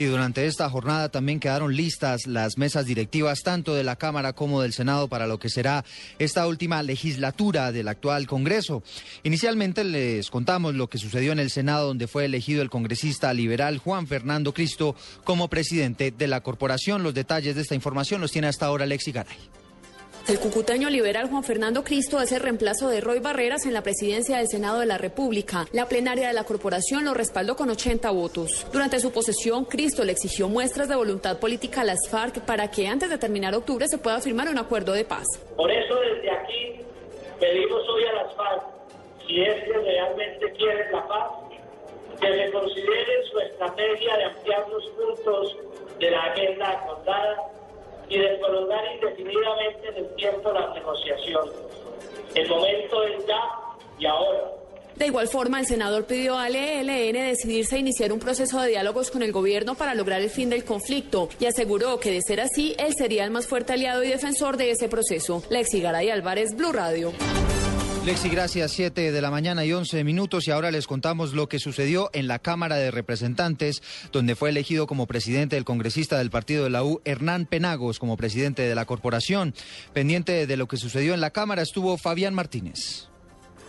Y durante esta jornada también quedaron listas las mesas directivas tanto de la Cámara como del Senado para lo que será esta última legislatura del actual Congreso. Inicialmente les contamos lo que sucedió en el Senado donde fue elegido el congresista liberal Juan Fernando Cristo como presidente de la corporación. Los detalles de esta información los tiene hasta ahora Alexi Garay. El cucutaño liberal Juan Fernando Cristo es el reemplazo de Roy Barreras en la presidencia del Senado de la República. La plenaria de la corporación lo respaldó con 80 votos. Durante su posesión, Cristo le exigió muestras de voluntad política a las FARC para que antes de terminar octubre se pueda firmar un acuerdo de paz. Por eso desde aquí pedimos hoy a las FARC, si es que realmente quieren la paz, que reconsideren su estrategia de ampliar los puntos de la agenda acordada y de prolongar indefinidamente en el tiempo la negociación. El momento es ya y ahora. De igual forma, el senador pidió al ELN decidirse a iniciar un proceso de diálogos con el gobierno para lograr el fin del conflicto y aseguró que de ser así, él sería el más fuerte aliado y defensor de ese proceso. Lexi Garay Álvarez, Blue Radio. Lexi, gracias. Siete de la mañana y once minutos y ahora les contamos lo que sucedió en la Cámara de Representantes, donde fue elegido como presidente el congresista del partido de la U, Hernán Penagos, como presidente de la corporación. Pendiente de lo que sucedió en la Cámara estuvo Fabián Martínez.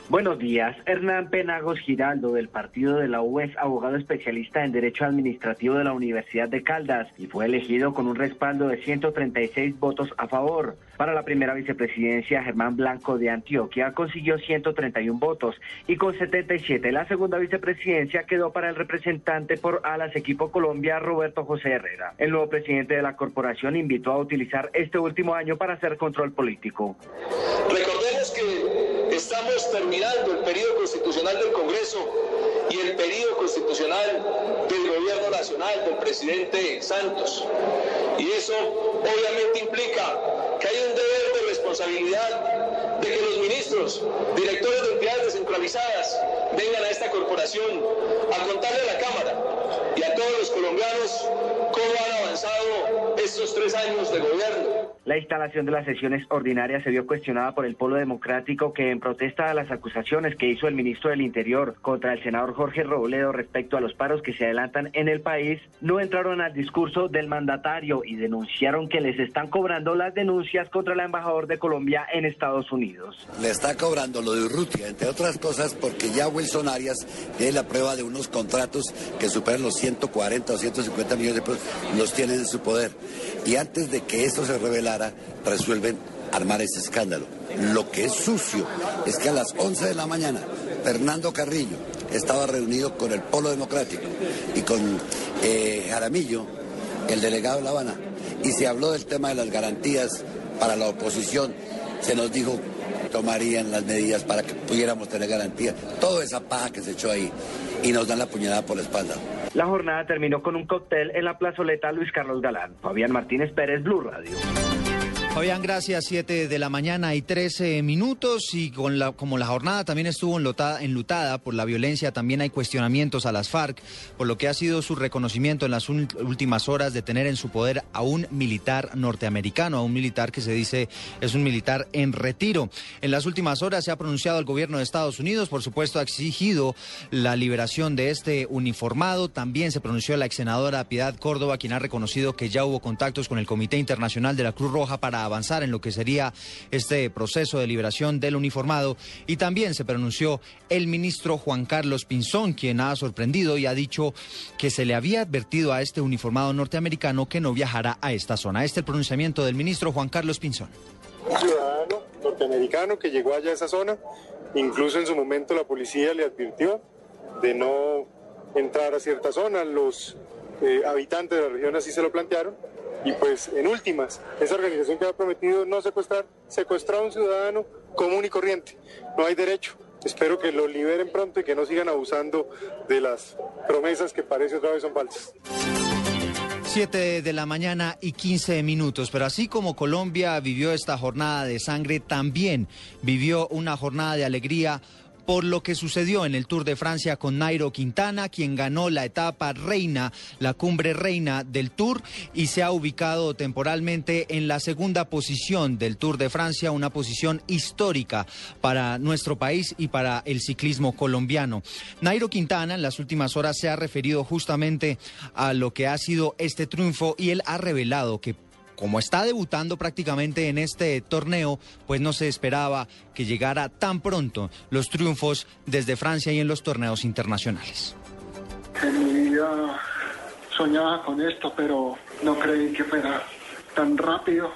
Buenos días. Hernán Penagos Giraldo, del partido de la U, es abogado especialista en Derecho Administrativo de la Universidad de Caldas y fue elegido con un respaldo de 136 votos a favor. Para la primera vicepresidencia, Germán Blanco de Antioquia consiguió 131 votos y con 77 la segunda vicepresidencia quedó para el representante por Alas Equipo Colombia, Roberto José Herrera. El nuevo presidente de la corporación invitó a utilizar este último año para hacer control político. Recordemos estamos terminando el periodo constitucional del Congreso y el periodo constitucional del gobierno nacional del presidente Santos. Y eso obviamente implica que hay un deber de responsabilidad de que los ministros, directores de entidades descentralizadas, vengan a esta corporación a contarle a la Cámara y a todos los colombianos cómo han avanzado estos tres años de gobierno. La instalación de las sesiones ordinarias se vio cuestionada por el Polo Democrático que en protesta a las acusaciones que hizo el ministro del Interior contra el senador Jorge Robledo respecto a los paros que se adelantan en el país, no entraron al discurso del mandatario y denunciaron que les están cobrando las denuncias contra el embajador de Colombia en Estados Unidos. Le está cobrando lo de Urrutia, entre otras cosas porque ya Wilson Arias tiene la prueba de unos contratos que superan los 140 o 150 millones de pesos, los tiene en su poder. Y antes de que esto se revelara, resuelven armar ese escándalo. Lo que es sucio es que a las 11 de la mañana Fernando Carrillo estaba reunido con el Polo Democrático y con eh, Jaramillo, el delegado de La Habana, y se habló del tema de las garantías para la oposición. Se nos dijo tomarían las medidas para que pudiéramos tener garantía. Toda esa paja que se echó ahí y nos dan la puñalada por la espalda. La jornada terminó con un cóctel en la plazoleta Luis Carlos Galán. Fabián Martínez Pérez, Blue Radio. Fabián, gracias. Siete de la mañana y 13 minutos. Y con la, como la jornada también estuvo enlutada, enlutada por la violencia, también hay cuestionamientos a las FARC, por lo que ha sido su reconocimiento en las últimas horas de tener en su poder a un militar norteamericano, a un militar que se dice es un militar en retiro. En las últimas horas se ha pronunciado el gobierno de Estados Unidos, por supuesto, ha exigido la liberación de este uniformado. También se pronunció la ex senadora Piedad Córdoba, quien ha reconocido que ya hubo contactos con el Comité Internacional de la Cruz Roja para avanzar en lo que sería este proceso de liberación del uniformado. Y también se pronunció el ministro Juan Carlos Pinzón, quien ha sorprendido y ha dicho que se le había advertido a este uniformado norteamericano que no viajará a esta zona. Este es el pronunciamiento del ministro Juan Carlos Pinzón. Un ciudadano norteamericano que llegó allá a esa zona, incluso en su momento la policía le advirtió de no entrar a cierta zona, los eh, habitantes de la región así se lo plantearon, y pues en últimas, esa organización que ha prometido no secuestrar, secuestrar a un ciudadano común y corriente. No hay derecho espero que lo liberen pronto y que no sigan abusando de las promesas que parece otra vez son falsas. 7 de la mañana y 15 minutos, pero así como Colombia vivió esta jornada de sangre, también vivió una jornada de alegría por lo que sucedió en el Tour de Francia con Nairo Quintana, quien ganó la etapa reina, la cumbre reina del Tour y se ha ubicado temporalmente en la segunda posición del Tour de Francia, una posición histórica para nuestro país y para el ciclismo colombiano. Nairo Quintana en las últimas horas se ha referido justamente a lo que ha sido este triunfo y él ha revelado que como está debutando prácticamente en este torneo, pues no se esperaba que llegara tan pronto los triunfos desde Francia y en los torneos internacionales. En mi vida soñaba con esto, pero no creí que fuera tan rápido.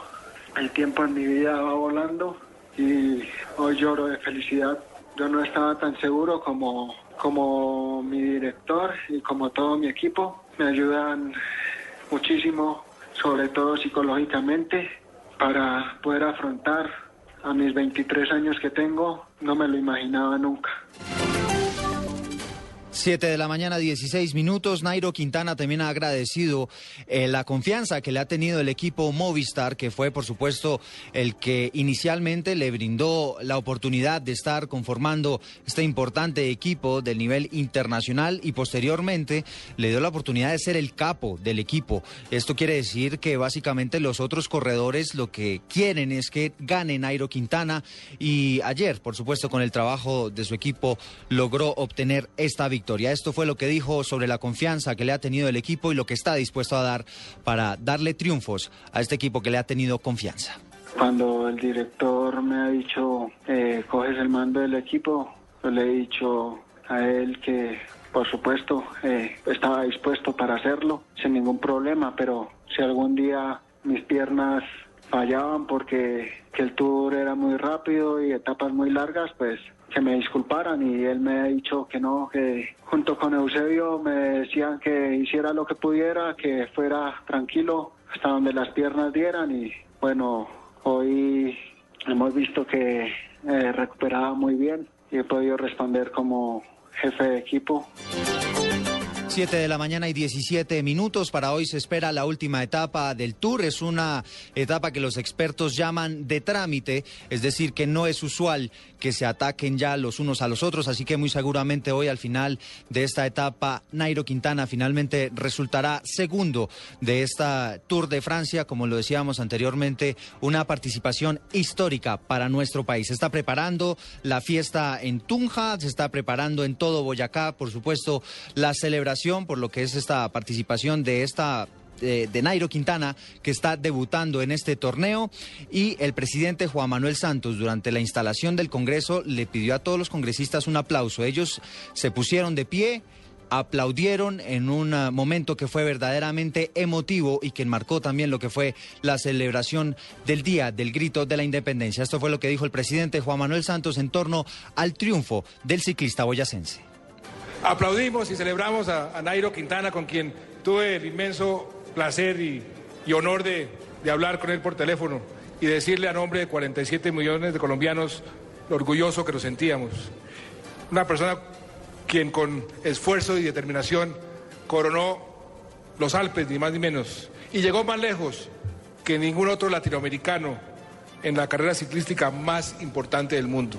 El tiempo en mi vida va volando y hoy lloro de felicidad. Yo no estaba tan seguro como, como mi director y como todo mi equipo. Me ayudan muchísimo sobre todo psicológicamente, para poder afrontar a mis 23 años que tengo, no me lo imaginaba nunca. 7 de la mañana, 16 minutos. Nairo Quintana también ha agradecido eh, la confianza que le ha tenido el equipo Movistar, que fue, por supuesto, el que inicialmente le brindó la oportunidad de estar conformando este importante equipo del nivel internacional y posteriormente le dio la oportunidad de ser el capo del equipo. Esto quiere decir que básicamente los otros corredores lo que quieren es que gane Nairo Quintana y ayer, por supuesto, con el trabajo de su equipo, logró obtener esta victoria. Esto fue lo que dijo sobre la confianza que le ha tenido el equipo y lo que está dispuesto a dar para darle triunfos a este equipo que le ha tenido confianza. Cuando el director me ha dicho, eh, coges el mando del equipo, yo le he dicho a él que, por supuesto, eh, estaba dispuesto para hacerlo sin ningún problema, pero si algún día mis piernas fallaban porque el tour era muy rápido y etapas muy largas, pues que me disculparan y él me ha dicho que no, que junto con Eusebio me decían que hiciera lo que pudiera, que fuera tranquilo hasta donde las piernas dieran y bueno, hoy hemos visto que he recuperado muy bien y he podido responder como jefe de equipo. 7 de la mañana y 17 minutos. Para hoy se espera la última etapa del Tour. Es una etapa que los expertos llaman de trámite, es decir, que no es usual que se ataquen ya los unos a los otros. Así que muy seguramente hoy al final de esta etapa, Nairo Quintana finalmente resultará segundo de esta Tour de Francia. Como lo decíamos anteriormente, una participación histórica para nuestro país. Se está preparando la fiesta en Tunja, se está preparando en todo Boyacá, por supuesto, la celebración por lo que es esta participación de esta de, Nairo Quintana, que está debutando en este torneo. Y el presidente Juan Manuel Santos, durante la instalación del Congreso, le pidió a todos los congresistas un aplauso. Ellos se pusieron de pie, aplaudieron en un ah, momento que fue verdaderamente emotivo y que marcó también lo que fue la celebración del Día del Grito de la Independencia. Esto fue lo que dijo el presidente Juan Manuel Santos en torno al triunfo del ciclista boyacense. Aplaudimos y celebramos a, Nairo Quintana, con quien tuve el inmenso placer y, honor de, hablar con él por teléfono y decirle a nombre de 47 millones de colombianos lo orgulloso que nos sentíamos. Una persona quien con esfuerzo y determinación coronó los Alpes, ni más ni menos, y llegó más lejos que ningún otro latinoamericano en la carrera ciclística más importante del mundo.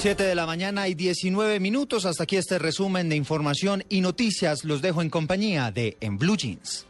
7 de la mañana y 19 minutos. Hasta aquí este resumen de información y noticias. Los dejo en compañía de En Blue Jeans.